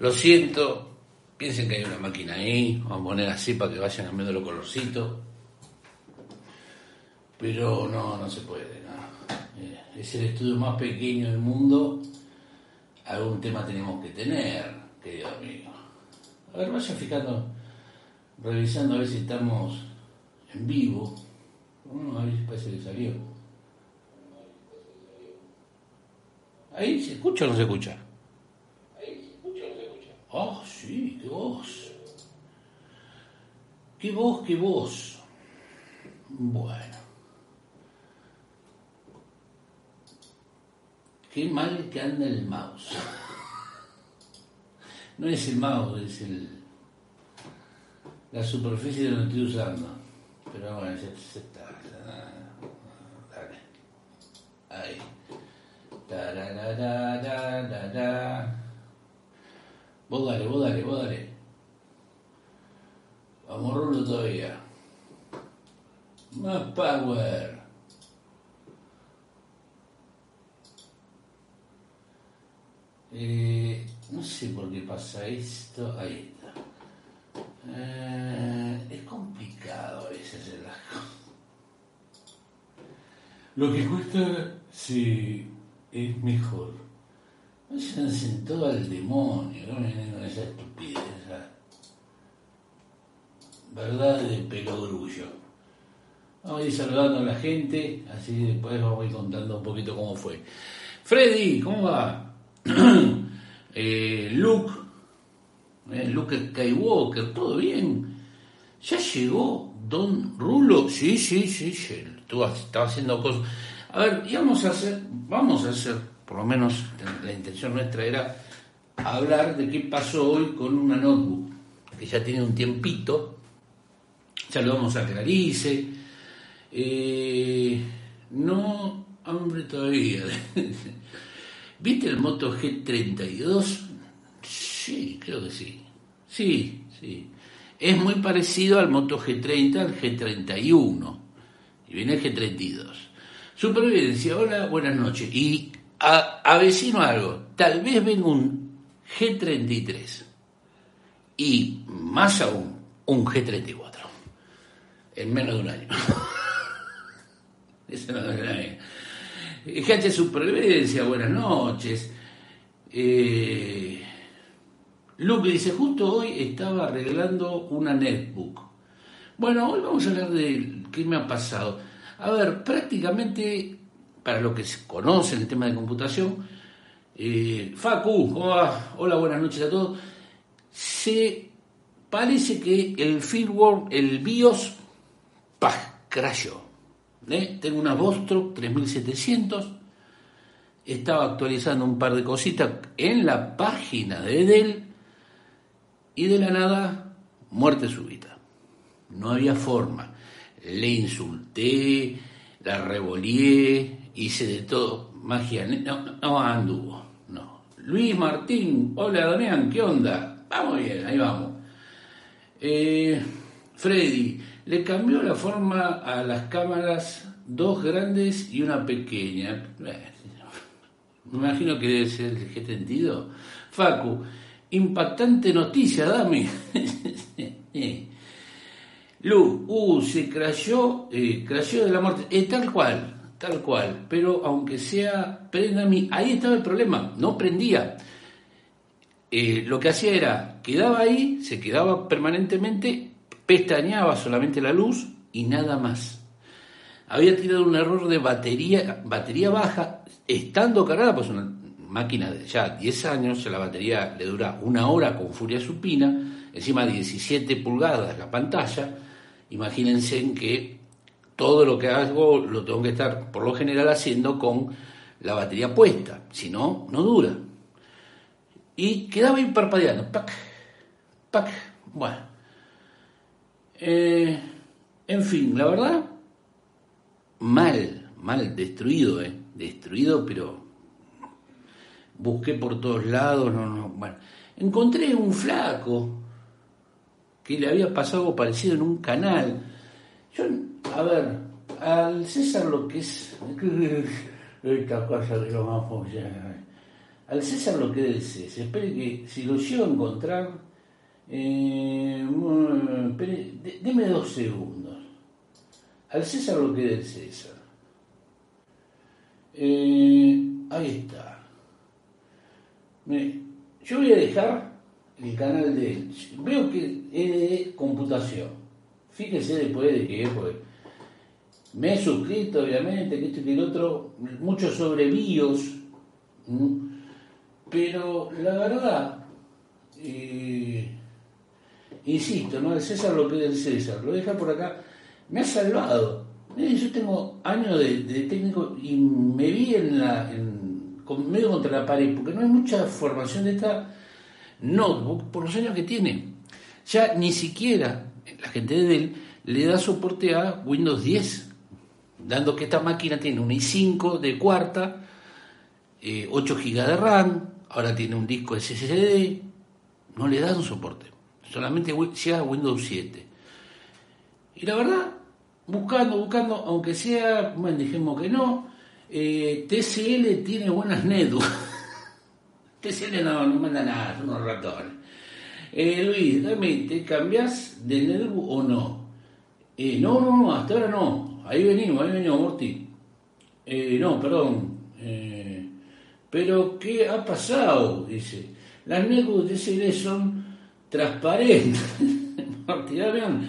Lo siento, piensen que hay una máquina ahí, vamos a poner así para que vayan cambiando los colorcitos. Pero no, no se puede, no. Eh, Es el estudio más pequeño del mundo. Algún tema tenemos que tener, querido amigo. A ver, vayan fijando, revisando a ver si estamos en vivo. Mm, a ver si parece que salió. ¿Ahí se escucha o no se escucha? Ah, sí, qué voz. Qué voz, qué voz. Bueno. Qué mal que anda el mouse. No es el mouse, es el la superficie donde estoy usando. Pero bueno, ya, está. Dale. Ahí. Tarararararara. Vos dale, vos dale, vos dale. Vamos rulo todavía. Más power. Eh, no sé por qué pasa esto. Ahí está. Eh, es complicado a veces hacer las cosas. Lo que cuesta, sí, es mejor. Váyanse todo al demonio, no vienen con esa estupidez. esa Verdad de pelogrullo. Vamos a ir saludando a la gente, así después vamos a ir contando un poquito cómo fue. Freddy, ¿cómo va? eh, Luke, eh, Luke Skywalker, ¿todo bien? ¿Ya llegó Don Rulo? Sí, sí, sí, sí, tú estaba haciendo cosas. A ver, vamos a hacer, vamos a hacer, por lo menos la intención nuestra era hablar de qué pasó hoy con una notebook, que ya tiene un tiempito, ya lo vamos a Clarice, eh, no, hombre todavía. ¿Viste el Moto G32? Sí, creo que sí. Sí, sí. Es muy parecido al Moto G30, al G31. Y viene el G32. Supervivencia, hola, buenas noches. Y a- avecino algo. Tal vez venga un G33. Y más aún, un G34. En menos de un año. Eso no es. GH Supervivencia, buenas noches. Eh, Luke dice, justo hoy estaba arreglando una netbook. Bueno, hoy vamos a hablar de qué me ha pasado. A ver, prácticamente, para los que conocen el tema de computación, eh, Facu. Hola, buenas noches a todos. Se parece que el firmware, el BIOS, ¡pah! crashó. ¿eh? Tengo una Vostro 3700. Estaba actualizando un par de cositas en la página de Dell y de la nada, muerte súbita. No había forma. Le insulté, la revolvié, hice de todo. Magia, no, anduvo. No. Luis Martín, hola Damián, ¿qué onda? Vamos bien, ahí vamos. Eh, Freddy, le cambió la forma a las cámaras, dos grandes y una pequeña. Me imagino que debe ser el G32. Facu, impactante noticia, dame. Lu, uh, se crayó, eh, de la muerte. Eh, tal cual, tal cual. Pero aunque sea, prenda mi. Ahí estaba el problema, no prendía. Eh, lo que hacía era, quedaba ahí, se quedaba permanentemente, pestañeaba solamente la luz y nada más. Había tirado un error de batería, batería baja, estando cargada, pues una máquina de ya 10 años, la batería le dura una hora con furia supina, encima 17 pulgadas la pantalla, imagínense en que todo lo que hago lo tengo que estar por lo general haciendo con la batería puesta, si no, no dura. y quedaba ahí parpadeando. Pac, pac. Bueno. Eh, en fin, la verdad, mal, mal, destruido, ¿eh? Destruido, pero busqué por todos lados, no, no, bueno. Encontré un flaco que le había pasado algo parecido en un canal. A ver, al César lo que es... Esta cosa que lo vamos Al César lo que es, se espere que si lo llego a encontrar, eh, deme dos segundos. Al César lo que es César. Eh, ahí está. yo voy a dejar el canal de. Veo que es de computación. Fíjese después de que pues, me he suscrito, obviamente, que esto y que el otro, mucho sobre BIOS, pero la verdad, eh, insisto, ¿no? El César lo que es el César, lo deja por acá, me ha salvado. Yo tengo años de, técnico y me vi en la, medio contra la pared, porque no hay mucha formación de esta notebook por los años que tiene. Ya ni siquiera la gente de Dell le da soporte a Windows 10 dando que esta máquina tiene un i5 de cuarta, 8 eh, GB de RAM, ahora tiene un disco SSD, no le da un soporte, solamente sea Windows 7. Y la verdad, buscando, buscando, aunque sea, bueno, dijimos que no, eh, TCL tiene buenas netbooks. TCL no, no manda nada, son unos ratones. Eh, Luis, dame, ¿te cambias de netbook o no? no, no, no, hasta ahora no ahí venimos, ahí venimos, Morty. Eh, no, perdón. Eh, pero, ¿qué ha pasado? Dice. Las netbooks de CD son transparentes. Morty, ya vean.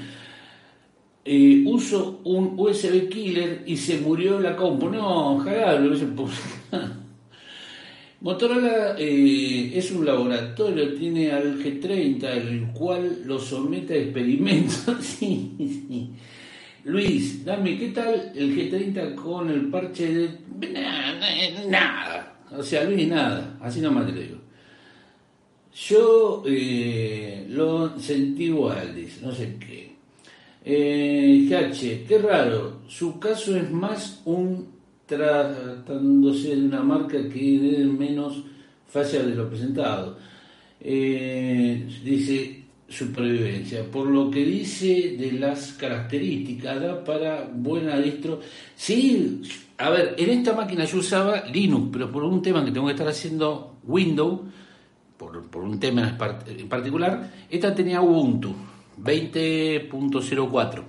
Eh, uso un USB killer y se murió la compu. No, jagable. Motorola es un laboratorio, tiene al G30, el cual lo somete a experimentos. sí, sí. Luis, dame, ¿qué tal el G30 con el parche de... Nada, O sea, Luis, nada. Así nomás te lo digo. Yo eh, lo sentí igual, dice, no sé qué. Eh, qué raro. Su caso es más un tratándose de una marca que de menos fácil de lo presentado. Eh, dice, supervivencia. Por lo que dice de las características, da para buena distro. Sí, a ver, en esta máquina yo usaba Linux, pero por un tema que tengo que estar haciendo Windows, por, por un tema en particular, esta tenía Ubuntu 20.04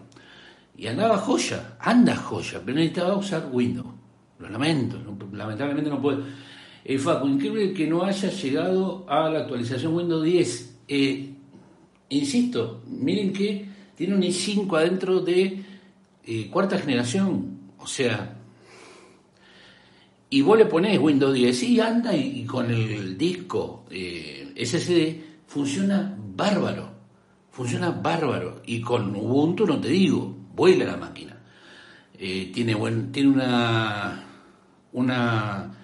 y andaba joya, anda joya, pero necesitaba usar Windows. Lo lamento, lamentablemente no puedo. Eh, Facu, increíble que no haya llegado a la actualización Windows 10. Eh, insisto, miren que tiene un i5 adentro de eh, cuarta generación, o sea, y vos le ponés Windows 10 y anda y, con el disco eh, SSD funciona bárbaro, funciona bárbaro, y con Ubuntu no te digo, vuela la máquina. Eh, tiene, tiene una, una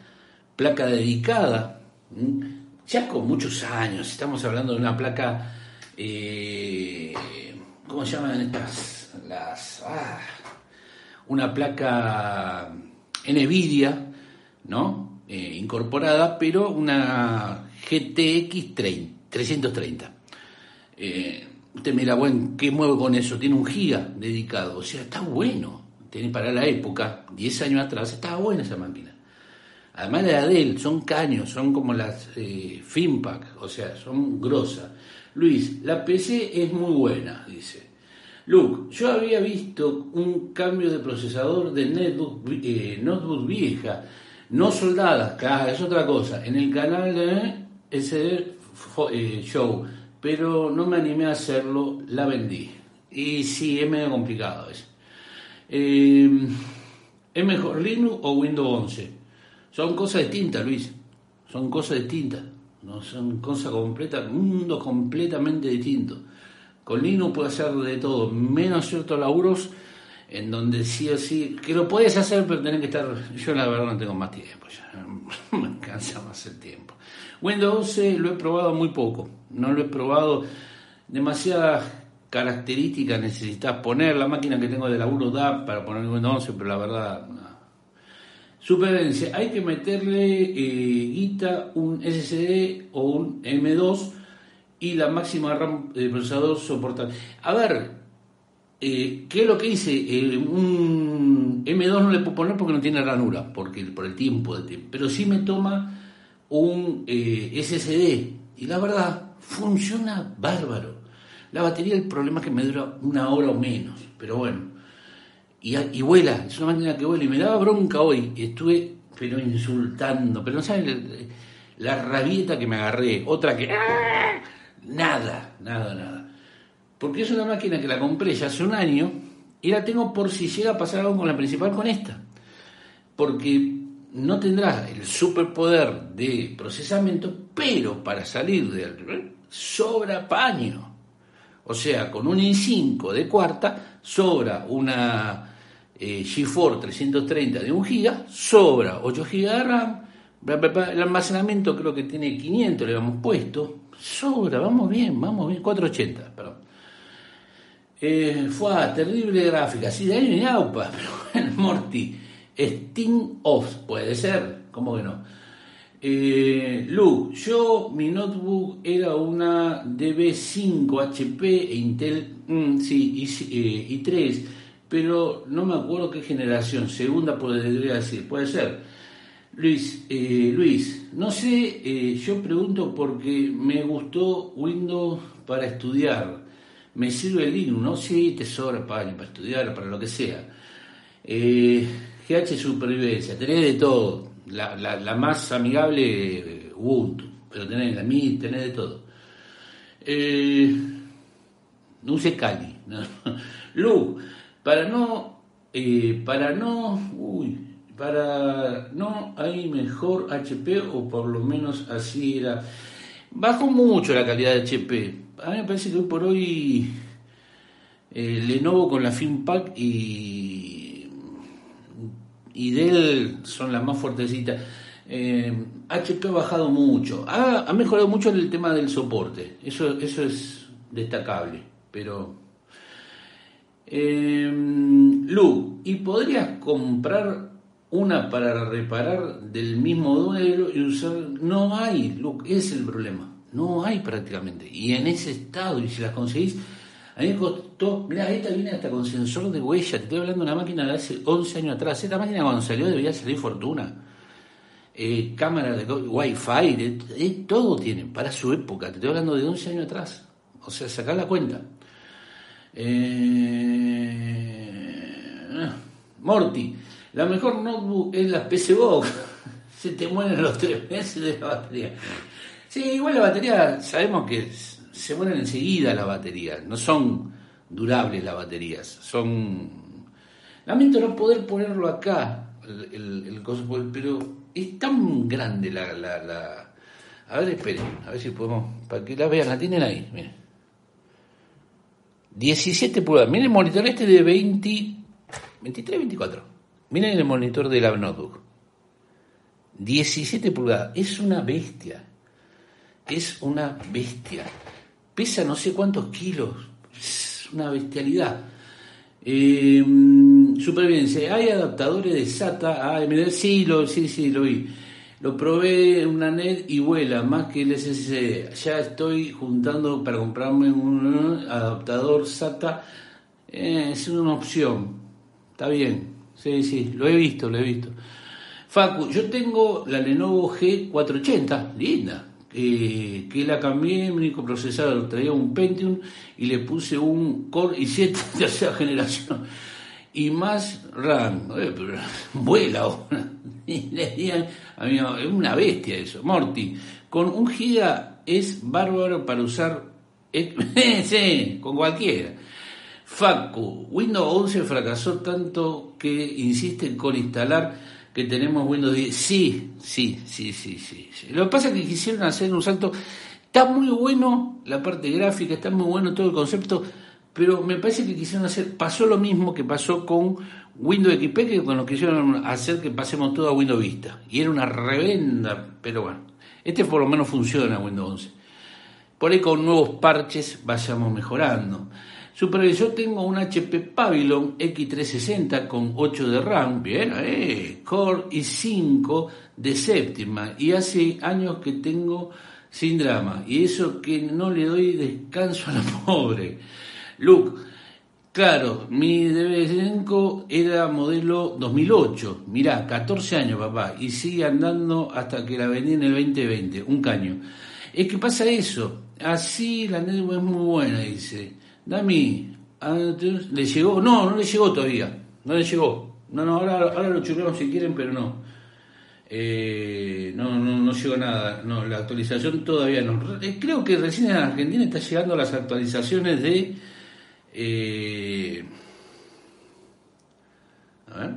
placa dedicada, ya con muchos años, estamos hablando de una placa eh, ¿cómo se llaman estas? Las, ah, una placa NVIDIA, ¿no? Eh, incorporada, pero una GTX 330. Eh, usted mira, bueno, ¿qué mueve con eso? Tiene un giga dedicado, o sea, está bueno. Tiene para la época, 10 años atrás, estaba buena esa máquina. Además de Adel, son caños, son como las eh, Finpack, o sea, son grosas. Luis, la PC es muy buena, dice. Luke, yo había visto un cambio de procesador de eh, notebook vieja, no soldada, claro, es otra cosa, en el canal de SD eh, Show, pero no me animé a hacerlo, la vendí. Y sí, es medio complicado eso. Eh, ¿Es mejor Linux o Windows 11? Son cosas distintas, Luis. Son cosas distintas. No son cosas completas, mundo completamente distinto. Con Linux puede hacer de todo, menos ciertos laburos en donde sí o sí, que lo puedes hacer, pero tenés que estar. Yo la verdad no tengo más tiempo, ya me cansa más el tiempo. Windows 11 lo he probado muy poco, no lo he probado demasiadas características necesitas poner, la máquina que tengo de laburo da para poner Windows 11, pero la verdad... Supervivencia, hay que meterle eh, guita, un SSD o un M2 y la máxima RAM del procesador soportar. A ver, eh, ¿qué es lo que hice? Eh, un M2 no le puedo poner porque no tiene ranura, porque, por el tiempo de tiempo, pero sí me toma un SSD y la verdad funciona bárbaro. La batería, el problema es que me dura una hora o menos, pero bueno. Y, y vuela, es una máquina que vuela. Y me daba bronca hoy, estuve, pero insultando, pero no saben la rabieta que me agarré. Otra que. Nada, nada, nada. Porque es una máquina que la compré ya hace un año y la tengo por si llega a pasar algo con la principal con esta. Porque no tendrá el superpoder de procesamiento, pero para salir del sobra paño. O sea, con un i5 de cuarta sobra una eh, GeForce 330 de 1 GB, sobra 8 GB de RAM, el almacenamiento creo que tiene 500, le hemos puesto, sobra, vamos bien, vamos bien, 480, perdón. Eh, fue terrible gráfica, sí, de ahí ni AUPA, pero bueno, Morty, Steam Off, puede ser, ¿cómo que no? Eh, Lu, yo mi notebook era una DB5 HP e Intel mm, sí, y, 3, eh, pero no me acuerdo qué generación, segunda podría decir, puede ser. Luis, eh, Luis, no sé, eh, yo pregunto porque me gustó Windows para estudiar. Me sirve Linux, ¿no? Sí, te sobra para, para estudiar, para lo que sea. GH Supervivencia, tenés de todo la, la, más amigable Ubuntu, pero tenés la Mi, tenés de todo. Eh, no use Cali. Lu, para no, eh, para no, uy, para no hay mejor HP o por lo menos así era. Bajó mucho la calidad de HP. A mí me parece que hoy por hoy eh, Lenovo con la FinPack y y Dell son las más fuertecitas. HP eh, ha bajado mucho, ha, mejorado mucho el tema del soporte, eso, eso es destacable, pero... Eh, Lu, ¿y podrías comprar una para reparar del mismo modelo y usar? No hay, Lu, es el problema, no hay prácticamente. Y en ese estado, y si las conseguís, a mí me mira, esta viene hasta con sensor de huella, te estoy hablando de una máquina de hace 11 años atrás. Esta máquina cuando salió debía salir fortuna. Eh, cámara de wifi, todo tiene para su época. Te estoy hablando de 11 años atrás. O sea, sacar la cuenta. Eh, Morty, la mejor notebook es la PC Box. Se te mueren los tres meses de la batería. Sí, igual la batería sabemos que se mueren enseguida las baterías, no son durables las baterías, son... Lamento no poder ponerlo acá, el, pero es tan grande la, la, A ver, esperen, a ver si podemos... Para que la vean, la tienen ahí, miren. 17 pulgadas. Miren el monitor este de 20... 23, 24. Miren el monitor de la notebook. 17 pulgadas. Es una bestia. Es una bestia pesa no sé cuántos kilos, una bestialidad. Eh, supervivencia, hay adaptadores de SATA a AMD, sí, lo, sí, sí, lo vi. Lo probé en una net y vuela más que el SSD. Ya estoy juntando para comprarme un adaptador SATA. Eh, es una opción. Está bien. Sí, sí, lo he visto, lo he visto. Facu, yo tengo la Lenovo G480, linda eh, que la cambié, mi único procesador traía un Pentium y le puse un Core i7 de tercera generación y más RAM. Eh, vuela ahora. A mí, es una bestia eso. Morty, con un giga es bárbaro para usar. sí, con cualquiera. Facu, Windows 11 fracasó tanto que insisten con instalar que tenemos Windows 10. Sí, sí, sí, sí, sí, Lo que pasa es que quisieron hacer un salto. Está muy bueno la parte gráfica, está muy bueno todo el concepto, pero me parece que quisieron hacer, pasó lo mismo que pasó con Windows XP, que con lo quisieron hacer que pasemos todo a Windows Vista. Y era una revenda, pero bueno. Este por lo menos funciona Windows 11. Por ahí con nuevos parches vayamos mejorando. Supervisor tengo un HP Pavilion X360 con 8 de RAM, bien, eh, Core i5 de séptima y hace años que tengo sin drama y eso que no le doy descanso a la pobre. Luke, claro, mi DB5 era modelo 2008, mirá, 14 años papá y sigue andando hasta que la vendí en el 2020, un caño. Es que pasa eso, así la netbook es muy buena, dice. Dami, ¿le llegó? No, no le llegó todavía. No le llegó. No, no, ahora, ahora lo churremos si quieren, pero no. Eh, no, no, no llegó nada. No, la actualización todavía no. Eh, creo que recién en Argentina está llegando las actualizaciones de. Eh, a ver.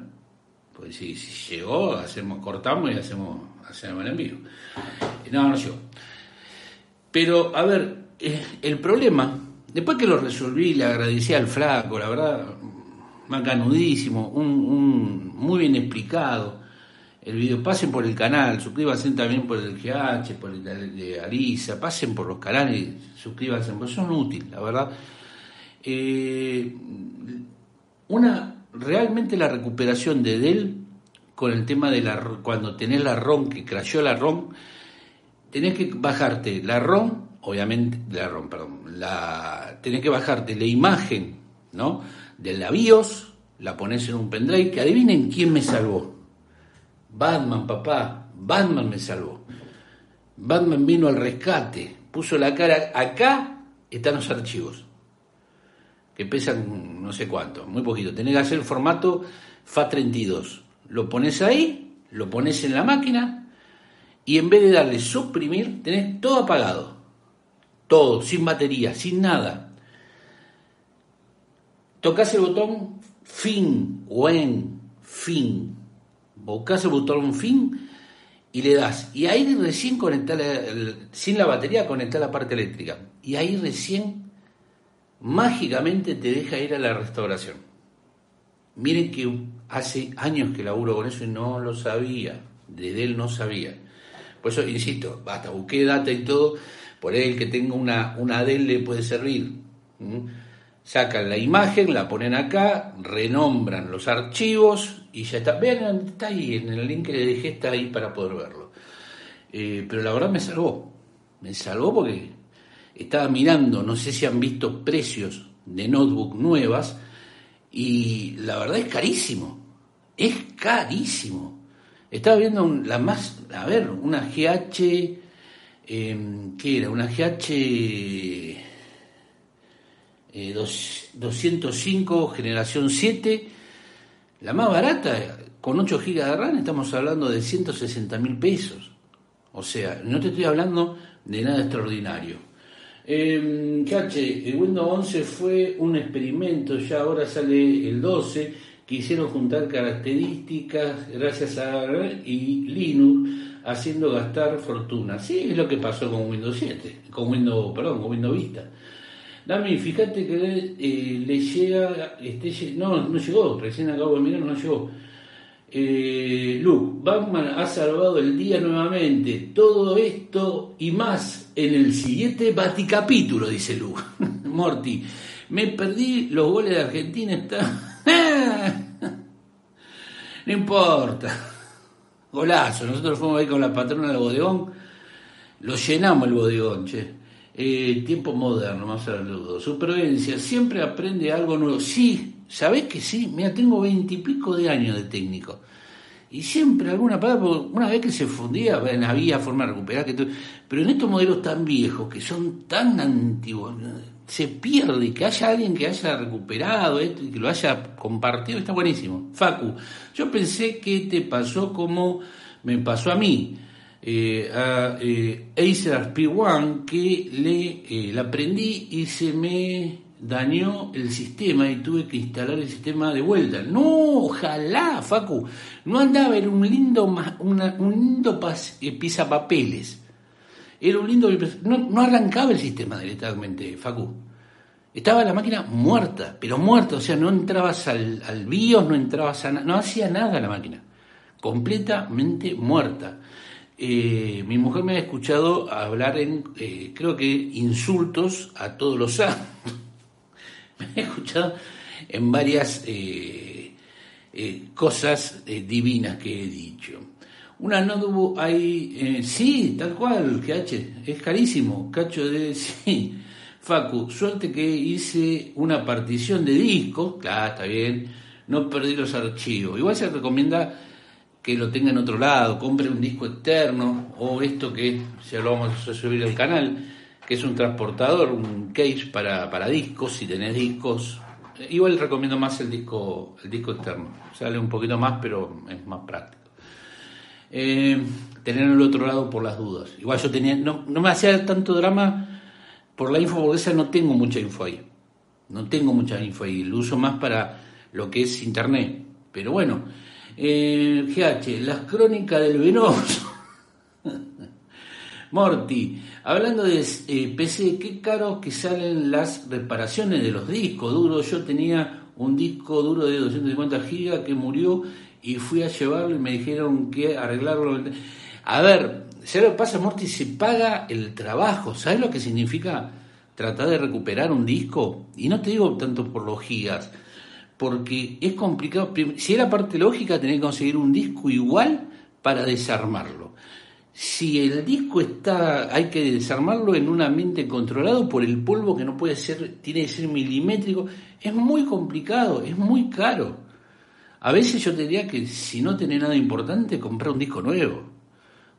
Pues si, si, llegó, hacemos, cortamos y hacemos, hacemos el envío. No, no llegó. Pero, a ver, el problema Después que lo resolví, le agradecí al flaco, la verdad, macanudísimo, un, un, muy bien explicado. El video, pasen por el canal, suscríbanse también por el GH, por el de Arisa, pasen por los canales, suscríbanse, porque son útiles, la verdad. Eh, una, realmente la recuperación de Dell con el tema de la, cuando tenés la ROM, que crashó la ROM, tenés que bajarte la ROM obviamente, la ROM, la, tenés que bajarte la imagen, ¿no? De la BIOS, la pones en un pendrive, que adivinen quién me salvó. Batman, papá, Batman me salvó. Batman vino al rescate, puso la cara, acá están los archivos, que pesan no sé cuánto, muy poquito. Tenés que hacer el formato FAT32. Lo pones ahí, lo pones en la máquina, y en vez de darle suprimir, tenés todo apagado todo, sin batería, sin nada. Tocas el botón fin, when, fin. Buscas el botón fin y le das. Y ahí recién conectar, sin la batería, conectar la parte eléctrica. Y ahí recién, mágicamente, te deja ir a la restauración. Miren que hace años que laburo con eso y no lo sabía. De él no sabía. Por eso, insisto, basta, busqué data y todo por ahí el que tenga una, una le puede servir. Sacan la imagen, la ponen acá, renombran los archivos y ya está. Vean, está ahí, en el link que le dejé está ahí para poder verlo. Eh, pero la verdad me salvó. Me salvó porque estaba mirando, no sé si han visto precios de notebook nuevas y la verdad es carísimo. Es carísimo. Estaba viendo la más, a ver, una GH eh, ¿qué era? Una GH 205 eh, generación 7, la más barata, con 8 GB de RAM, estamos hablando de 160 mil pesos. O sea, no te estoy hablando de nada extraordinario. Eh, el Windows 11 fue un experimento, ya ahora sale el 12, quisieron juntar características gracias a y Linux haciendo gastar fortuna. Sí, es lo que pasó con Windows 7, con Windows, perdón, con Windows Vista. Dami, fíjate que eh, le llega, este, no, no llegó, recién acabo de mirar, no llegó. Eh, Luke, Batman ha salvado el día nuevamente. Todo esto y más en el siguiente Baticapítulo, dice Luke. Morty, me perdí los goles de Argentina, está... no importa. Golazo. Nosotros fuimos ahí con la patrona del bodegón. Lo llenamos el bodegón, che. Eh, tiempo moderno, más saludo. Supervivencia, siempre aprende algo nuevo. Sí, ¿sabés que sí? Mira, tengo veintipico de años de técnico. Y siempre alguna palabra, una vez que se fundía, había forma de recuperar. Que pero en estos modelos tan viejos, que son tan antiguos, se pierde y que haya alguien que haya recuperado esto y que lo haya compartido, está buenísimo. Facu, yo pensé que te pasó como me pasó a mí, eh, a eh, Acer P1, que le eh, la prendí y se me dañó el sistema y tuve que instalar el sistema de vuelta. No, ojalá, Facu, no andaba, era un lindo, una, un lindo pisapapeles era un lindo... No, no arrancaba el sistema directamente, Facu. Estaba la máquina muerta, pero muerta, o sea, no entrabas al, al BIOS, no entrabas a... No hacía nada la máquina, completamente muerta. eh, mi mujer me ha escuchado hablar en, eh, creo que, insultos a todos los santos. me ha escuchado en varias eh, cosas divinas que he dicho. Una no hay, sí, tal cual, H es carísimo, cacho de, sí. Facu, suerte que hice una partición de discos, claro, está bien, no perdí los archivos. Igual se recomienda que lo tenga en otro lado, compre un disco externo o esto que ya lo vamos a subir al canal, que es un transportador, un case para, para discos, si tenés discos. Igual recomiendo más el disco, el disco externo, sale un poquito más, pero es más práctico. Eh, tenerlo el otro lado por las dudas. Igual yo tenía, no, no me hacía tanto drama por la info, porque esa no tengo mucha info ahí. No tengo mucha info ahí, lo uso más para lo que es internet. Pero bueno, eh, GH, las crónicas del venoso. Morty, hablando de eh, PC, qué caro que salen las reparaciones de los discos duros. Yo tenía un disco duro de 250 gigas que murió y fui a llevarlo y me dijeron que arreglarlo. A ver, si lo pasa, Morty, se paga el trabajo. ¿Sabes lo que significa tratar de recuperar un disco? Y no te digo tanto por los gigas, porque es complicado. Si era parte lógica, tener que conseguir un disco igual para desarmarlo. Si el disco está, hay que desarmarlo en un ambiente controlado por el polvo que no puede ser, tiene que ser milimétrico, es muy complicado, es muy caro. A veces yo te diría que si no tenés nada importante, comprar un disco nuevo.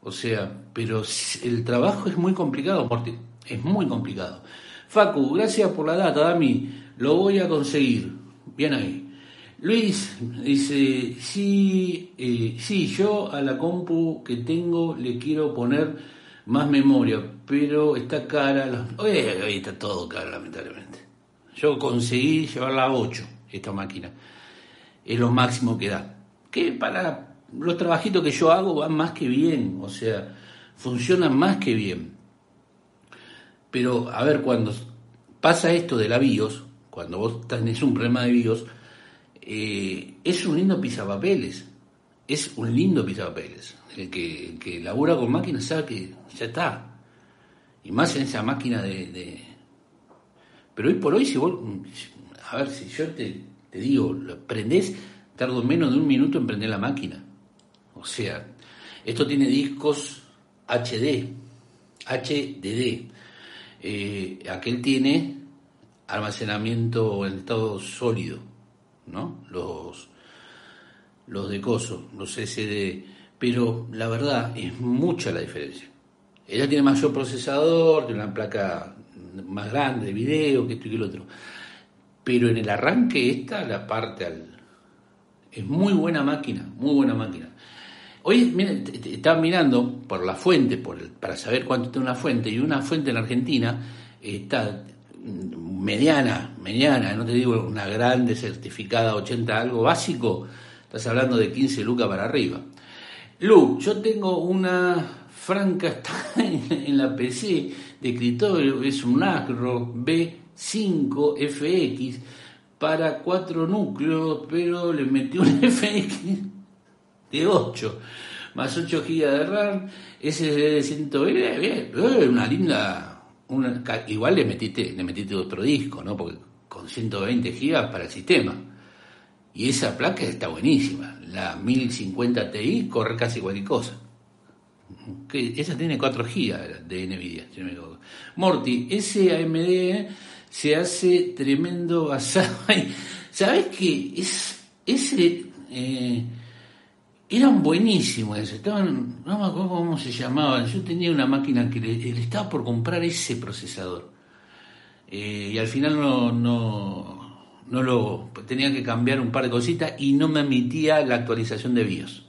O sea, pero el trabajo es muy complicado, es muy complicado. Facu, gracias por la data, Dami, lo voy a conseguir. Bien ahí. Luis dice, sí, eh, sí, yo a la compu que tengo le quiero poner más memoria, pero está cara. Hoy, está todo caro, lamentablemente. Yo conseguí llevarla a 8, esta máquina. Es lo máximo que da. Que para los trabajitos que yo hago van más que bien, o sea, funcionan más que bien. Pero, a ver, cuando pasa esto de la BIOS, cuando vos tenés un problema de BIOS, eh, es un lindo pisapapeles. Es un lindo pisapapeles. El que, que labura con máquinas sabe que ya está. Y más en esa máquina de, Pero hoy por hoy, si vos. A ver, si yo te, te digo, lo prendés, tardo menos de un minuto en prender la máquina. O sea, esto tiene discos HD, HDD. Eh, aquel tiene almacenamiento en estado sólido, ¿no? Los, los de coso, los SD, pero la verdad es mucha la diferencia. Ella tiene mayor procesador, tiene una placa más grande de video, que esto y que lo otro. Pero en el arranque esta, la parte al... Es muy buena máquina, muy buena máquina. Hoy, miren, estaba mirando por la fuente, por para saber cuánto está una fuente, y una fuente en Argentina está mediana, mediana, no te digo una grande certificada 80 algo básico, estás hablando de 15 lucas para arriba. Lu, yo tengo una franca está en la PC de escritorio, es un Acro B5FX para 4 núcleos, pero le metí un FX de 8, más 8 GB de RAM, SSD de 120, bien, una linda igual le metiste, le metiste otro disco, ¿no? Porque con 120 gigas para el sistema. Y esa placa está buenísima. La 1050 Ti corre casi cualquier cosa. Esa tiene 4 gigas de Nvidia, si no me equivoco. Morty, ese AMD se hace tremendo asado. ¿Sabes qué? Es, ese eh, eran buenísimos, estaban, no me acuerdo cómo se llamaban, yo tenía una máquina que le, estaba por comprar ese procesador. Eh, y al final no, no, no lo tenía que cambiar un par de cositas y no me admitía la actualización de BIOS,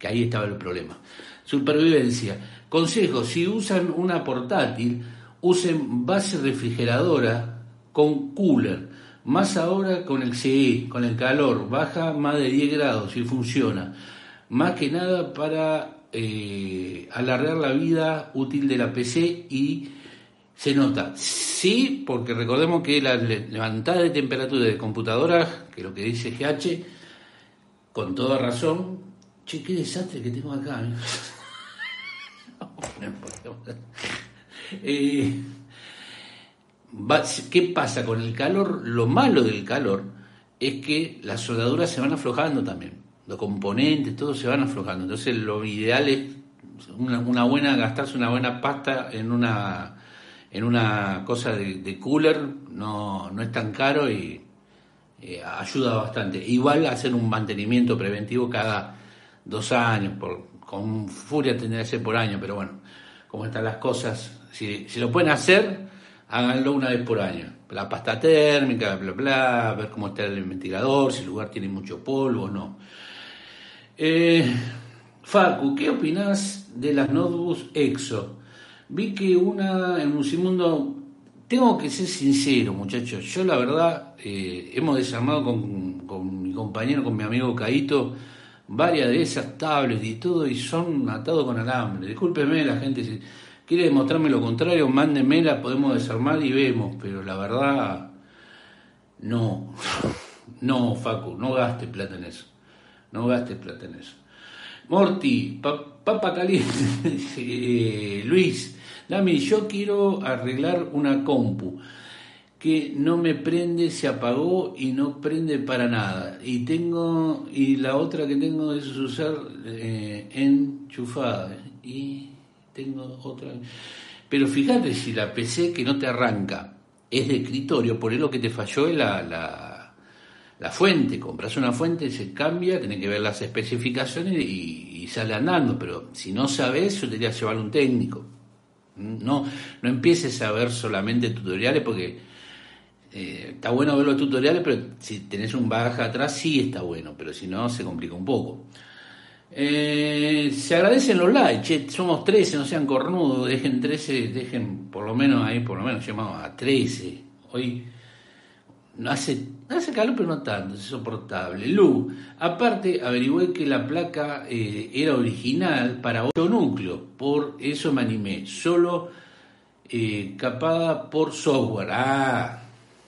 que ahí estaba el problema. Supervivencia. Consejo, si usan una portátil, usen base refrigeradora con cooler, más ahora con el CE, con el calor, baja más de 10 grados y funciona más que nada para eh, alargar la vida útil de la PC y se nota. Sí, porque recordemos que la levantada de temperatura de computadora, que lo que dice GH, con toda razón, che, qué desastre que tengo acá. ¿eh? Eh, ¿Qué pasa con el calor? Lo malo del calor es que las soldaduras se van aflojando también. Los componentes, todo se van aflojando. Entonces lo ideal es una, buena, gastarse una buena pasta en una en una cosa de, cooler, no, no es tan caro y eh, ayuda bastante. Igual hacer un mantenimiento preventivo cada dos años, por, con furia tendría que ser por año, pero bueno, como están las cosas, si, si lo pueden hacer, háganlo una vez por año. La pasta térmica, bla, bla, ver cómo está el ventilador, si el lugar tiene mucho polvo o no. Eh, Facu, ¿qué opinas de las notebooks EXO? Vi que una en Musimundo, tengo que ser sincero muchachos, yo la verdad, eh, hemos desarmado con, con, mi compañero, con mi amigo Caito, varias de esas tablets y todo, y son atados con alambre. Discúlpeme la gente si quiere demostrarme lo contrario, mándenme, la podemos desarmar y vemos, pero la verdad, no, no, Facu, no gaste plata en eso, no gaste plata en eso. Morty, papa caliente, eh, Luis, dame, yo quiero arreglar una compu que no me prende, se apagó y no prende para nada. Y tengo y la otra que tengo es usar eh, enchufada y tengo otra. Pero fíjate si la PC que no te arranca es de escritorio, por eso que te falló la, la, la fuente. Compras una fuente, se cambia, tenés que ver las especificaciones y, sale andando. Pero si no sabes, yo te diría llevar un técnico. No, no empieces a ver solamente tutoriales porque eh, está bueno ver los tutoriales, pero si tenés un baja atrás sí está bueno, pero si no se complica un poco. Eh, se agradecen los likes, somos 13, no sean cornudos, dejen 13, dejen por lo menos ahí, por lo menos llamamos a 13. Hoy hace, hace calor, pero no tanto, es soportable. Lu, aparte averigüé que la placa eh, era original para 8 núcleos, por eso me animé, solo eh, capada por software. Ah,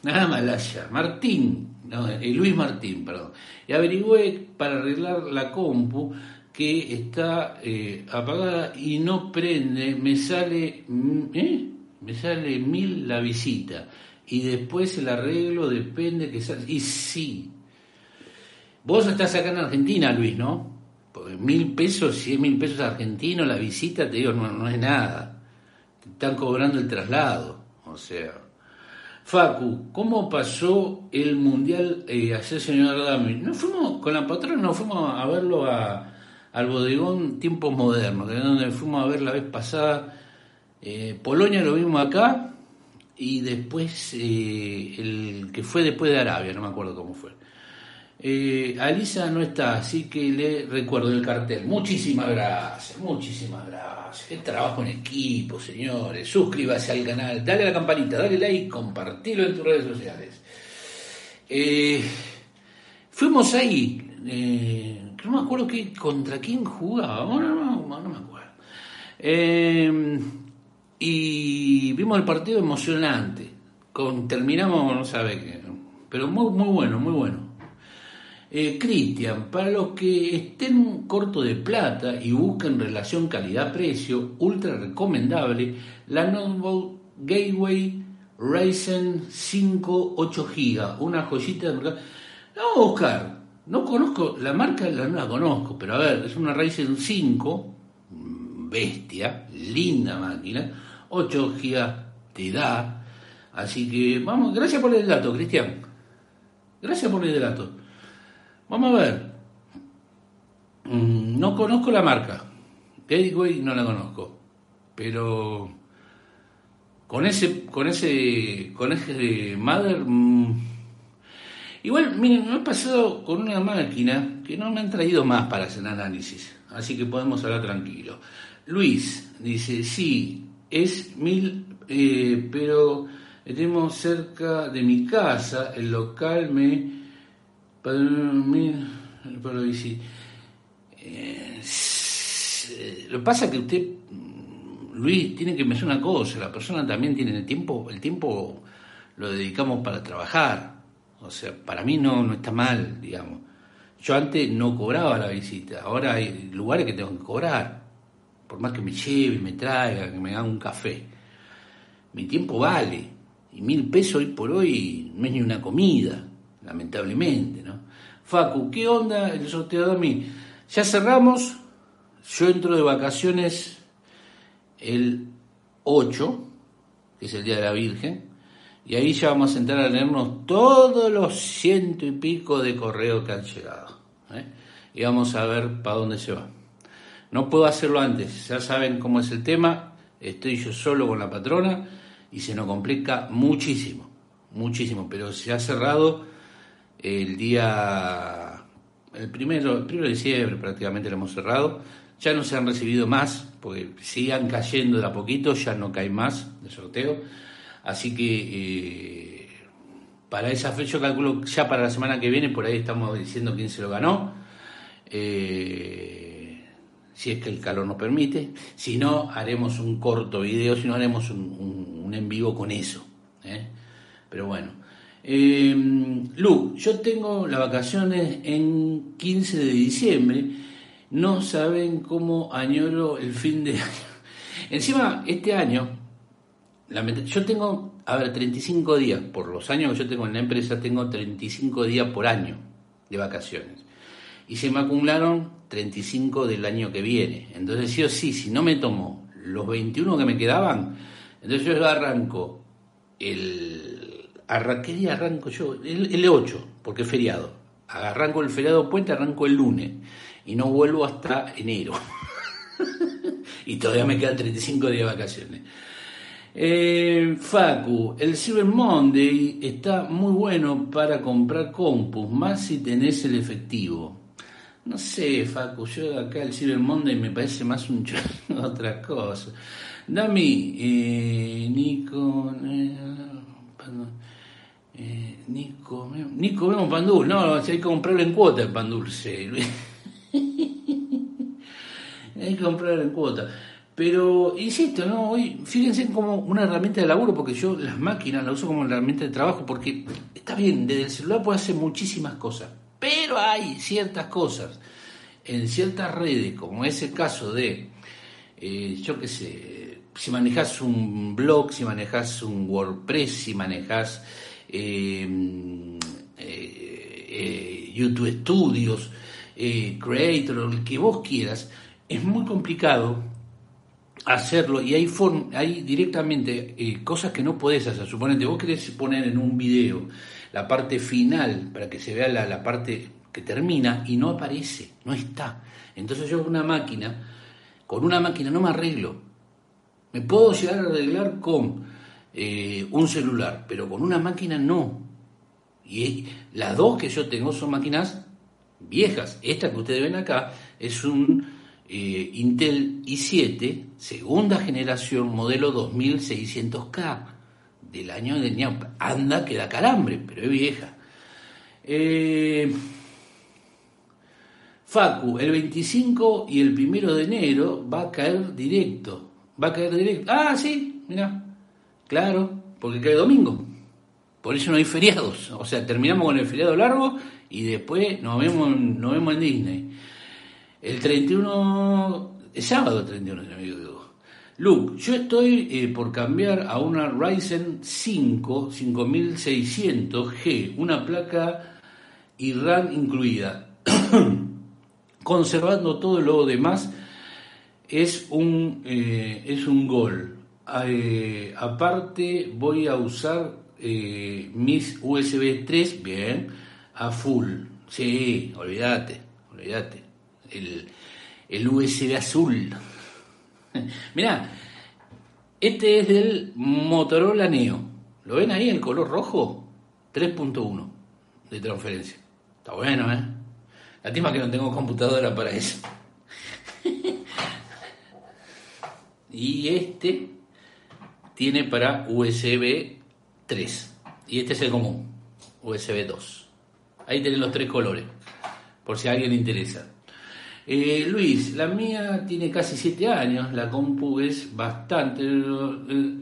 nada malaya. Martín, no, Luis Martín, perdón. Y averigüé para arreglar la compu que está eh, apagada y no prende, me sale, mm, ¿eh? me sale mil la visita y después el arreglo depende que sale. Y sí, vos estás acá en Argentina, Luis, ¿no? Porque mil pesos, si es mil pesos argentinos, la visita, te digo, no, es nada. Te están cobrando el traslado, o sea. Facu, ¿cómo pasó el mundial eh, ayer, señor Adami? No fuimos con la patrona, nos fuimos a verlo a, al bodegón Tiempos Modernos, que es donde fuimos a ver la vez pasada. Eh, Polonia lo vimos acá y después eh, el que fue después de Arabia, no me acuerdo cómo fue. Eh, Alisa no está, así que le recuerdo el cartel. Muchísimas gracias, muchísimas gracias. Qué trabajo en equipo, señores. Suscríbase al canal, dale a la campanita, dale like, compartilo en tus redes sociales. fuimos ahí, no me acuerdo qué, contra quién jugaba, no, no, no, me acuerdo. Em, y vimos el partido emocionante. Con, terminamos, no sabe qué, pero muy, muy bueno, muy bueno. Eh, Cristian, para los que estén corto de plata y busquen relación calidad-precio, ultra recomendable la Notebook Gateway Ryzen 5 8 GB, una joyita de mercado. La vamos a buscar, no conozco, la marca no la conozco, pero a ver, es una Ryzen 5, bestia, linda máquina, 8 GB te da. Así que vamos, gracias por el dato, Cristian. Gracias por el dato. Vamos a ver. Mm, no conozco la marca. Gateway no la conozco. Pero con ese, con ese, con ese Mother mm, Igual, miren, me he pasado con una máquina que no me han traído más para hacer análisis, así que podemos hablar tranquilo. Luis dice, sí, es mil, eh, pero tenemos cerca de mi casa, el local me... Eh, lo que pasa es que usted, Luis, tiene que pensar una cosa, la persona también tiene el tiempo, el tiempo lo dedicamos para trabajar. O sea, para mí no, no está mal, digamos. Yo antes no cobraba la visita, ahora hay lugares que tengo que cobrar, por más que me lleve, me traiga, que me haga un café. Mi tiempo vale, y mil pesos hoy por hoy no es ni una comida, lamentablemente, ¿no? Facu, ¿qué onda el sorteo de mí? Ya cerramos, yo entro de vacaciones el 8, que es el Día de la Virgen, y ahí ya vamos a entrar a leernos todos los ciento y pico de correos que han llegado. ¿eh? Y vamos a ver para dónde se va. No puedo hacerlo antes, ya saben cómo es el tema, estoy yo solo con la patrona y se nos complica muchísimo, muchísimo, pero se ha cerrado el día, el primero, el primero de diciembre prácticamente lo hemos cerrado, ya no se han recibido más, porque sigan cayendo de a poquito, ya no cae más de sorteo, así que eh, para esa fecha yo calculo ya para la semana que viene, por ahí estamos diciendo quién se lo ganó, eh, si es que el calor nos permite, si no haremos un corto video, si no haremos un, en vivo con eso. ¿eh? Pero bueno. Eh, Lu, yo tengo las vacaciones en 15 de diciembre. No saben cómo añoro el fin de año. Encima, este año, yo tengo, a ver, 35 días. Por los años que yo tengo en la empresa, tengo 35 días por año de vacaciones. Y se me acumularon 35 del año que viene. Entonces, sí sí, si no me tomo los 21 que me quedaban, entonces yo arranco el... ¿Qué día arranco yo? El, el 8, porque es feriado. Arranco el feriado puente, arranco el lunes. Y no vuelvo hasta enero. y todavía me quedan 35 días de vacaciones. Eh, Facu, el Cyber Monday está muy bueno para comprar compus, más si tenés el efectivo. No sé, Facu, yo acá el Cyber Monday me parece más un otra cosa. Dami, eh, Nico, eh, eh, Nico, Nico, vemos pan dulce. No, hay que comprarlo en cuota el pan dulce. hay que comprarlo en cuota. Pero, insisto, ¿no? Hoy, fíjense como una herramienta de laburo, porque yo las máquinas las uso como herramienta de trabajo, porque está bien, desde el celular puede hacer muchísimas cosas, pero hay ciertas cosas en ciertas redes, como es el caso de, eh, yo qué sé, si manejas un blog, si manejas un WordPress, si manejas YouTube Studios, Creator, lo que vos quieras, es muy complicado hacerlo y hay, hay directamente cosas que no podés hacer. Suponete, vos querés poner en un video la parte final para que se vea la, la parte que termina y no aparece, no está. Entonces yo una máquina, con una máquina no me arreglo, me puedo llegar a arreglar con eh, un celular, pero con una máquina no. Y las dos que yo tengo son máquinas viejas. Esta que ustedes ven acá es un eh, Intel i7, segunda generación, modelo 2600K, del año de Anda que da calambre, pero es vieja. Eh, Facu, el 25 y el 1 de enero va a caer directo va a caer directo. Ah, sí, mira, claro, porque cae domingo. Por eso no hay feriados. O sea, terminamos con el feriado largo y después nos vemos, nos vemos en Disney. El 31, el sábado 31, si amigo digo. Luke, yo estoy eh, por cambiar a una Ryzen 5 5600G, una placa y RAM incluida, conservando todo lo demás es un, eh, es un gol. Eh, aparte voy a usar eh, mis USB 3, bien, a full. Sí, olvídate, olvídate. El, el USB azul. Mirá, este es del Motorola Neo. ¿Lo ven ahí, el color rojo? 3.1 de transferencia. Está bueno, ¿eh? Lástima que no tengo computadora para eso. y este tiene para USB 3 y este es el común, USB 2. Ahí tienen los tres colores, por si a alguien le interesa. Eh, Luis, la mía tiene casi 7 años, la compu es bastante eh,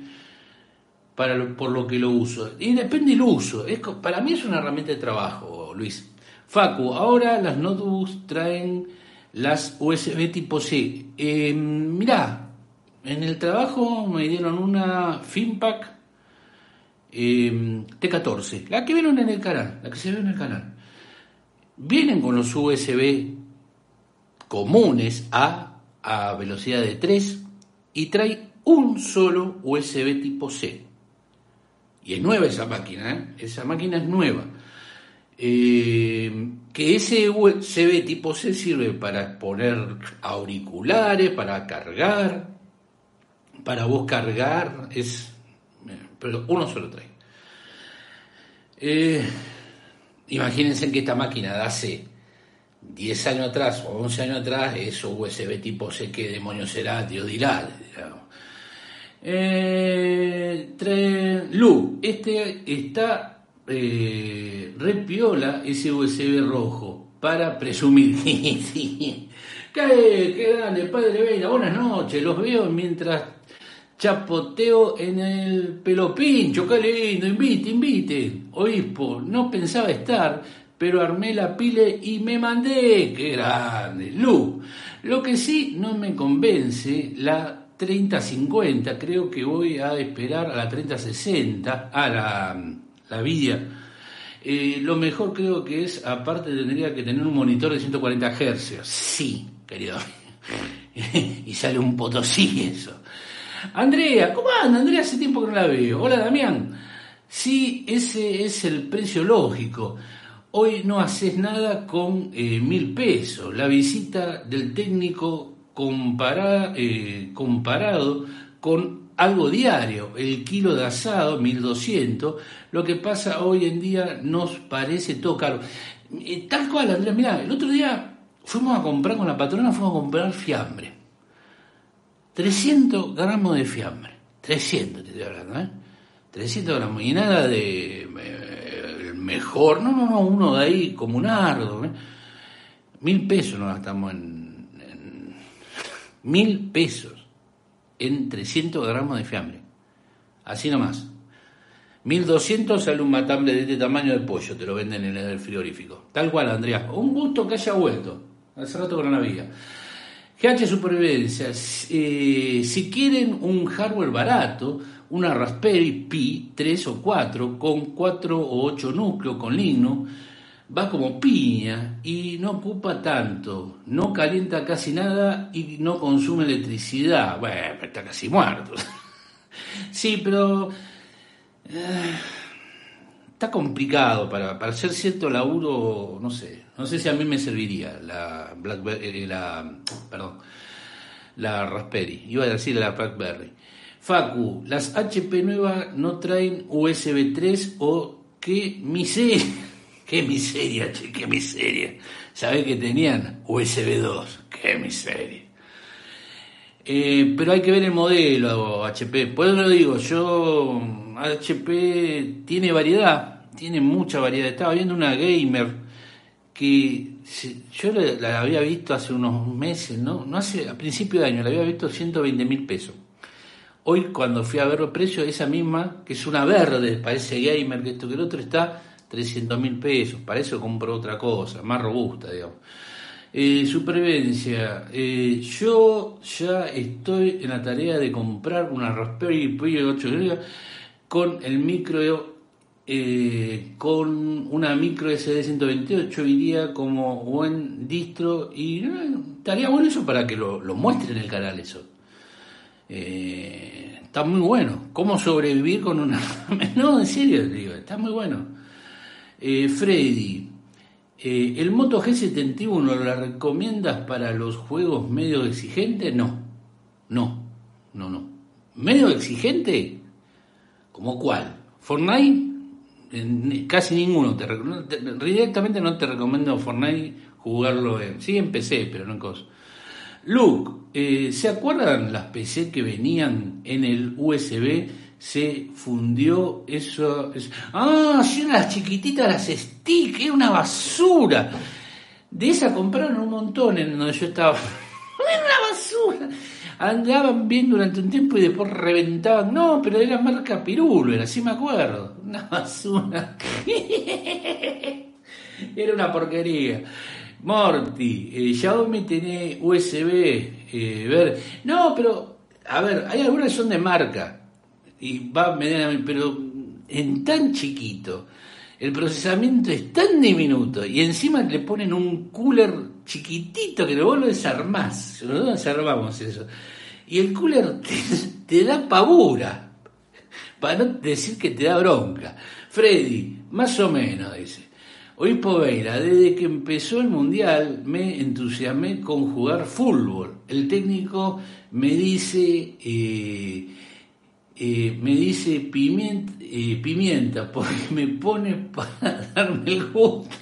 para por lo que lo uso. Y depende del uso, es, para mí es una herramienta de trabajo, Luis. Facu, ahora las notebooks traen las USB tipo C. Eh, mirá, en el trabajo me dieron una Finpack eh, T14, la que vieron en el canal, la que se ve en el canal. Vienen con los USB comunes a, a velocidad de 3 y trae un solo USB tipo C. Y es nueva esa máquina, ¿eh? esa máquina es nueva. Eh, que ese USB tipo C sirve para poner auriculares, para cargar, para vos cargar, es, pero uno solo trae. Eh, imagínense que esta máquina de hace 10 años atrás o 11 años atrás, eso USB tipo C, ¿qué demonios será? Dios dirá. Eh, Lu, este está eh, repiola ese USB rojo para presumir. ¿Qué, qué grande, padre Veina, buenas noches, los veo mientras chapoteo en el pelo pincho, qué lindo, invite, invite. Obispo, no pensaba estar, pero armé la pile y me mandé, qué grande. Lu, lo que sí no me convence, la 3050, creo que voy a esperar a la 3060, a la la vida. Eh, lo mejor creo que es, aparte tendría que tener un monitor de 140 Hz. Sí, querido. y sale un potosí eso. Andrea, ¿cómo anda? Andrea, hace tiempo que no la veo. Hola, Damián. Sí, ese es el precio lógico. Hoy no haces nada con eh, mil pesos. La visita del técnico eh, comparado con algo diario, el kilo de asado, 1200, lo que pasa hoy en día nos parece todo caro. Eh, tal cual, Andrés, mira, el otro día fuimos a comprar con la patrona, fuimos a comprar fiambre. 300 gramos de fiambre. 300 te estoy hablando, ¿eh? 300 gramos. Y nada de eh, mejor, no, no, no, uno de ahí como un ardo. ¿eh? Mil pesos nos gastamos en, en mil pesos en 300 gramos de fiambre. Así nomás. 1200 sale un matambre de este tamaño de pollo, te lo venden en el frigorífico. Tal cual, Andrea. Un gusto que haya vuelto. Hace rato que no la. GH Supervivencia. Eh, si quieren un hardware barato, una Raspberry Pi 3 o 4 con 4 o 8 núcleos con Linux va como piña y no ocupa tanto, no calienta casi nada y no consume electricidad. Bueno, está casi muerto. sí, pero eh, está complicado para, para hacer cierto laburo, no sé, no sé si a mí me serviría la Blackberry, eh, la, perdón, la Raspberry, iba a decir la Blackberry. Facu, las HP nuevas no traen USB 3 o qué miseria. Qué miseria, che, qué miseria. ¿Sabés que tenían? USB 2, qué miseria. Eh, pero hay que ver el modelo HP. Por eso lo digo, yo, HP tiene variedad, tiene mucha variedad. Estaba viendo una gamer que yo la, había visto hace unos meses, ¿no? No hace, a principio de año, la había visto 120 mil pesos. Hoy, cuando fui a ver los precios, esa misma, que es una verde, parece gamer, que esto que el otro, está 300 mil pesos, para eso compro otra cosa, más robusta, digamos. Eh, supervivencia, eh, yo ya estoy en la tarea de comprar una Raspberry Pi 8 GB con el micro, eh, con una micro SD 128, iría como buen distro y estaría bueno eso para que lo, lo muestre en el canal eso. está muy bueno. ¿Cómo sobrevivir con una... no, en serio, digo, está muy bueno. Eh, Freddy, eh, ¿el Moto G71 lo recomiendas para los juegos medio exigentes? No, no, no, no. ¿Medio exigente? ¿Como cuál? ¿Fortnite? casi ninguno. Te, directamente no te recomiendo Fortnite jugarlo en... Sí, en PC, pero no en cosas. Luke, eh, ¿se acuerdan las PC que venían en el USB se fundió eso. ah, sí, las chiquititas, las stick, era una basura. De esa compraron un montón en donde yo estaba. era una basura. Andaban bien durante un tiempo y después reventaban. No, pero era marca Pirulo, era así me acuerdo. Una basura. era una porquería. Morty, eh, Xiaomi tiene USB, eh, no, pero, a ver, hay algunas que son de marca, y va medianamente, pero en tan chiquito, el procesamiento es tan diminuto, y encima le ponen un cooler chiquitito que luego lo desarmás, nosotros desarmamos eso, y el cooler te, te da pavura, para no decir que te da bronca. Freddy, más o menos, dice. Hoy Poveira, desde que empezó el Mundial me entusiasmé con jugar fútbol. El técnico me dice, eh, eh, me dice pimienta, eh, pimienta, porque me pone para darme el gusto.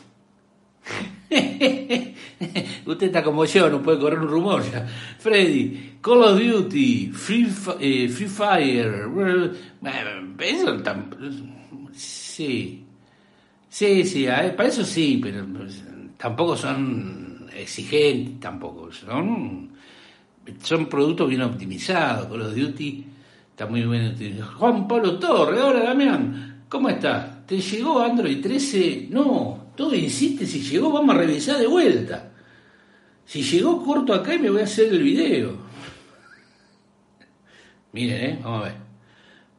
Usted está como yo, no puede correr un rumor ya. Freddy, Call of Duty, Free, Free Fire, eso sí, Sí, sí, para eso sí, pero tampoco son exigentes, tampoco. Son, son productos bien optimizados. Call of Duty está muy bien utilizado. Juan Pablo Torre, ahora Damián, ¿cómo estás? ¿Te llegó Android 13? No, todo insiste, si llegó vamos a revisar de vuelta. Si llegó corto acá y me voy a hacer el video. Miren, ¿eh? Vamos a ver.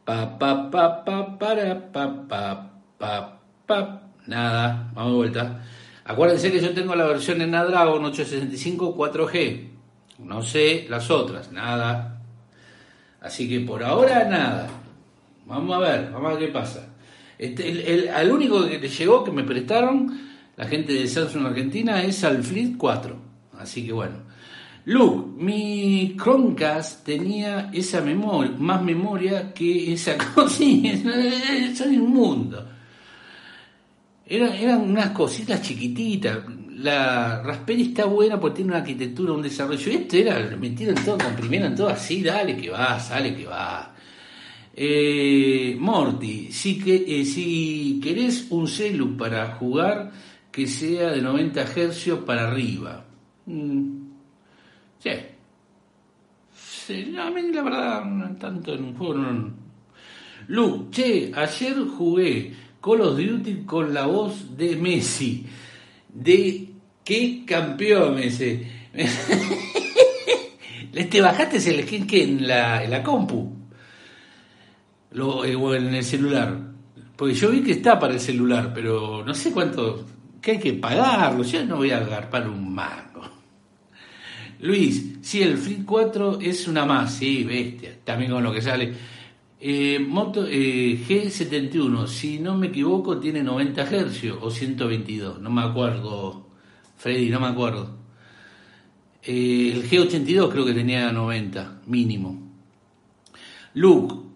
Pa, pa, pa, pa, para, pa, pa, pa nada, vamos de vuelta. Acuérdense que yo tengo la versión en Snapdragon 865 4G. No sé las otras, nada. Así que por ahora nada. Vamos a ver, vamos a ver qué pasa. Este, el, al único que te llegó, que me prestaron, la gente de Samsung Argentina, es al Flip 4. Así que bueno. Luke, mi Chromecast tenía esa memoria, más memoria que esa cosa. son inmundos. Eran, unas cositas chiquititas. La Raspberry está buena porque tiene una arquitectura, un desarrollo. Esto era, metieron todo, comprimieron todo así, dale que va, sale que va. Eh, Morty, si, que, eh, si querés un celu para jugar que sea de 90 Hz para arriba. Mm, sí. sí. a mí la verdad, tanto en un juego. Lu, che, ayer jugué Call of Duty con la voz de Messi. De qué campeón Messi. ¿Te bajaste el skin que en la, en la compu? Lo, eh, en el celular. Porque yo vi que está para el celular, pero no sé cuánto. que hay que pagarlo. Yo no voy a agarpar un mango. Luis, si el Free 4 es una más, sí, bestia. También con lo que sale. Eh, moto eh, G71, si no me equivoco, tiene 90 Hz o 122, no me acuerdo, Freddy, no me acuerdo. El G82 creo que tenía 90, mínimo. Luke,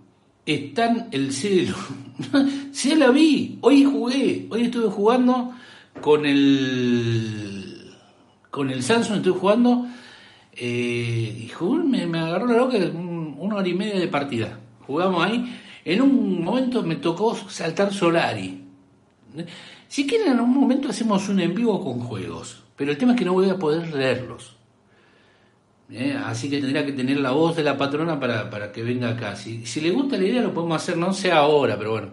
están el celo. sí la vi, hoy jugué, hoy estuve jugando con el con el Samsung, estuve jugando y me, me agarró la loca una hora y media de partida jugamos ahí. En un momento me tocó saltar Solari. Si quieren, en un momento hacemos un en vivo con juegos, pero el tema es que no voy a poder leerlos. ¿Eh? Así que tendría que tener la voz de la patrona para, que venga acá. Si, si, le gusta la idea, lo podemos hacer, no sé ahora, pero bueno.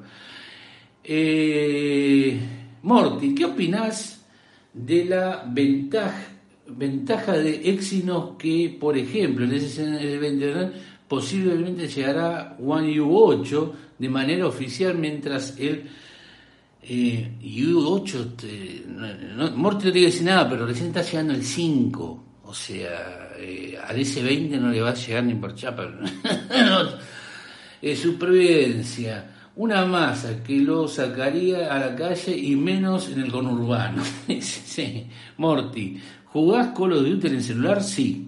Eh, Morty, ¿qué opinás de la ventaja, ventaja de Exynos que, por ejemplo, en ese el posiblemente llegará One U8 de manera oficial mientras el eh, U8, no, Morty no te decir nada, pero recién está llegando el 5, o sea, eh, al S20 no le va a llegar ni por chapa. eh, supervivencia, una masa que lo sacaría a la calle y menos en el conurbano. sí, Morty, ¿jugás Call of Duty en el celular? Sí.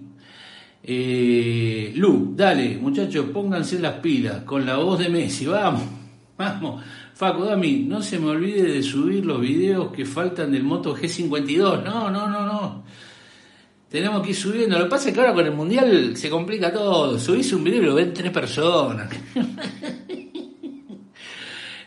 Eh, Lu, dale, muchachos, pónganse las pilas con la voz de Messi, vamos, vamos. Facu, Dami, no se me olvide de subir los videos que faltan del Moto G52. No, no, no, no. Tenemos que ir subiendo. Lo que pasa es que ahora con el Mundial se complica todo. Subís un video y lo ven tres personas.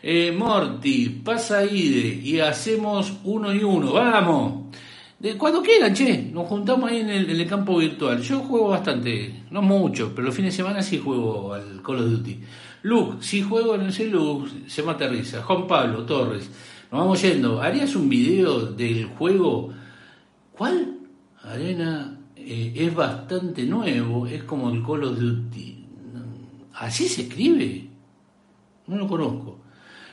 eh, Morty, pasa Ide y hacemos uno y uno. Vamos. De cuando quieran, che, nos juntamos ahí en el, campo virtual. Yo juego bastante, no mucho, pero los fines de semana sí juego al Call of Duty. Luke, si juego en el celu, se mata risa. Juan Pablo Torres, nos vamos yendo. ¿Harías un video del juego ¿Cuál? Arena eh, es bastante nuevo, es como el Call of Duty. ¿Así se escribe? No lo conozco.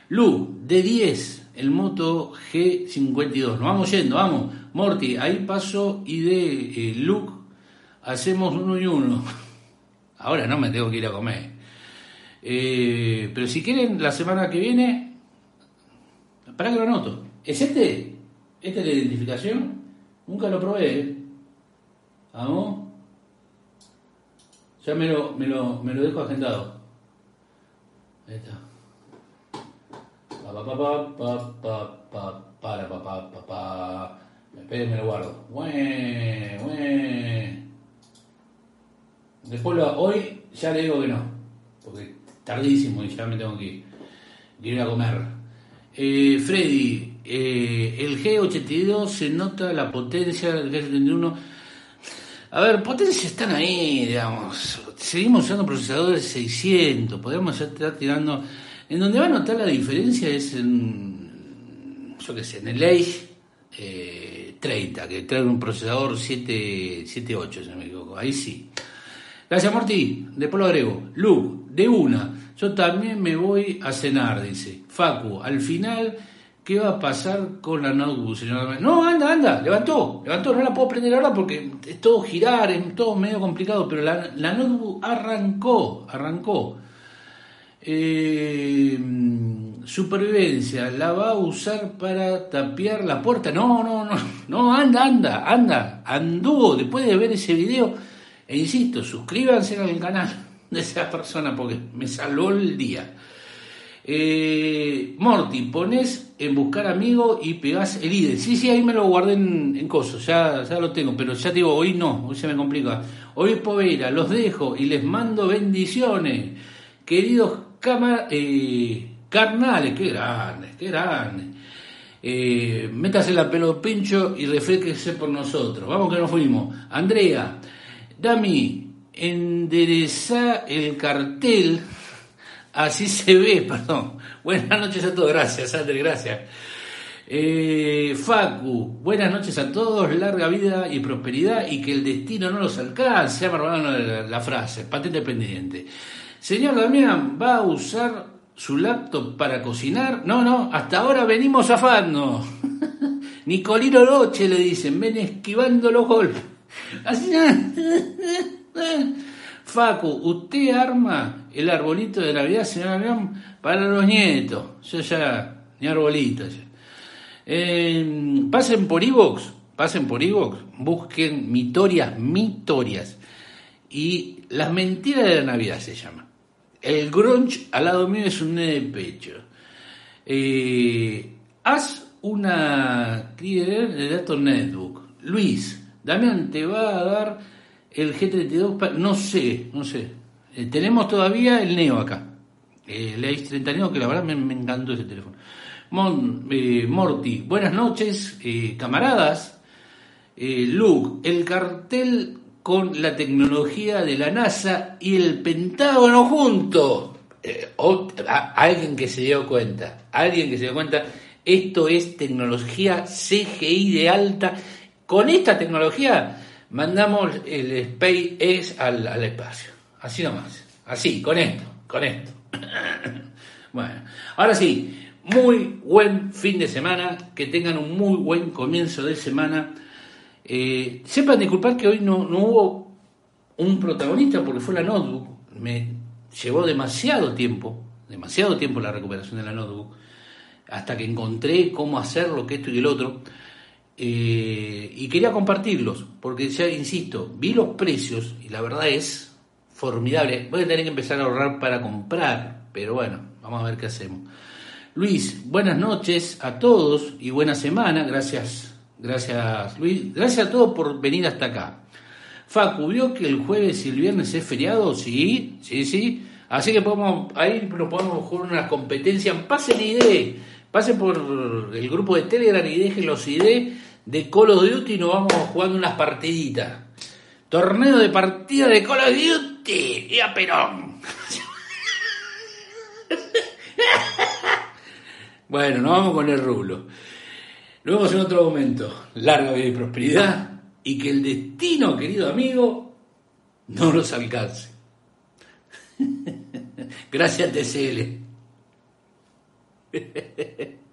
Lu, de 10, el Moto G52. Nos vamos yendo, vamos. Morty, ahí paso y de eh, Luke hacemos uno y uno. Ahora no me tengo que ir a comer. Eh, pero si quieren, la semana que viene, para que lo anoto. ¿Es este? ¿Esta es la identificación? Nunca lo probé. ¿eh? ¿Vamos? Ya me lo, me lo, me lo dejo agendado. Ahí está. Pa, pa, pa, pa, pa, pa, para, pa, pa, pa, pa. Esperen, me lo guardo. Buen, buen. Después lo, hoy ya le digo que no, porque tardísimo y ya me tengo que, que ir a comer. Eh, Freddy, eh, el G82 se nota la potencia del G71. A ver, potencias están ahí, digamos. Seguimos usando procesadores 600, podemos estar tirando. En donde va a notar la diferencia es en, yo qué sé, en el eh, 30, que trae un procesador 7, 78, si no me equivoco. Ahí sí. Gracias, Morty. Después lo agrego. Luke, de una. Yo también me voy a cenar, dice. Facu, al final, ¿qué va a pasar con la notebook, señor? No, anda, anda, levantó, levantó, no la puedo prender ahora porque es todo girar, es todo medio complicado, pero la, la notebook arrancó, arrancó. Eh, supervivencia, ¿la va a usar para tapiar la puerta? No, no, no, no, anda, anda, anda, anduvo después de ver ese video e insisto, suscríbanse al canal de esa persona porque me salvó el día. Eh, Morty, pones en buscar amigo y pegás el ID. Sí, sí, ahí me lo guardé en, en coso, ya, ya lo tengo, pero ya te digo, hoy no, hoy se me complica. Hoy Povera, los dejo y les mando bendiciones. Queridos eh, carnales, qué grandes, qué grandes. Eh, métase la pelo pincho y refresquese por nosotros. Vamos que nos fuimos. Andrea, Dami, endereza el cartel, así se ve, perdón. Buenas noches a todos, gracias, André, gracias. Eh, Facu, buenas noches a todos, larga vida y prosperidad y que el destino no los alcance. Llama la, la frase, patente pendiente. Señor Damián, ¿va a usar su laptop para cocinar? No, no, hasta ahora venimos zafando. Nicolino Roche le dicen, ven esquivando los golpes. Así Facu, usted arma el arbolito de Navidad, Damián, para los nietos. Yo ya, ni arbolito. Eh, pasen por Evox, pasen por Evox, busquen mitorias, mitorias. Y las mentiras de la Navidad se llama. El grunge al lado mío es un nene de pecho. Eh, haz una de datos netbook. Luis, Damián, ¿te va a dar el G32? No sé, no sé. Eh, tenemos todavía el Neo acá. El X39, que la verdad me, encantó ese teléfono. Mon, eh, Morty, buenas noches, eh, camaradas. Eh, Luke, el cartel con la tecnología de la NASA y el Pentágono junto. Eh, alguien que se dio cuenta, alguien que se dio cuenta, esto es tecnología CGI de alta. Con esta tecnología mandamos el SpaceX al, al espacio. Así nomás. Así, con esto, con esto. Bueno, ahora sí, muy buen fin de semana, que tengan un muy buen comienzo de semana. Eh, sepan disculpar que hoy no, no hubo un protagonista porque fue la notebook. Me llevó demasiado tiempo, demasiado tiempo la recuperación de la notebook, hasta que encontré cómo hacer lo que esto y el otro. Eh, y quería compartirlos, porque ya insisto, vi los precios y la verdad es formidable. Voy a tener que empezar a ahorrar para comprar, pero bueno, vamos a ver qué hacemos. Luis, buenas noches a todos y buena semana. Gracias, gracias Luis. Gracias a todos por venir hasta acá. Facu, ¿vio que el jueves y el viernes es feriado? Sí, sí, sí. Así que podemos, ahí nos podemos jugar unas competencias. Pasen ID, pasen por el grupo de Telegram y dejen los ID de Call of Duty y nos vamos jugando unas partiditas. Torneo de partida de Call of Duty y a Perón. Bueno, nos vamos con el. Nos vemos en otro momento. Larga vida y prosperidad y que el destino, querido amigo, no nos alcance. Gracias, TCL.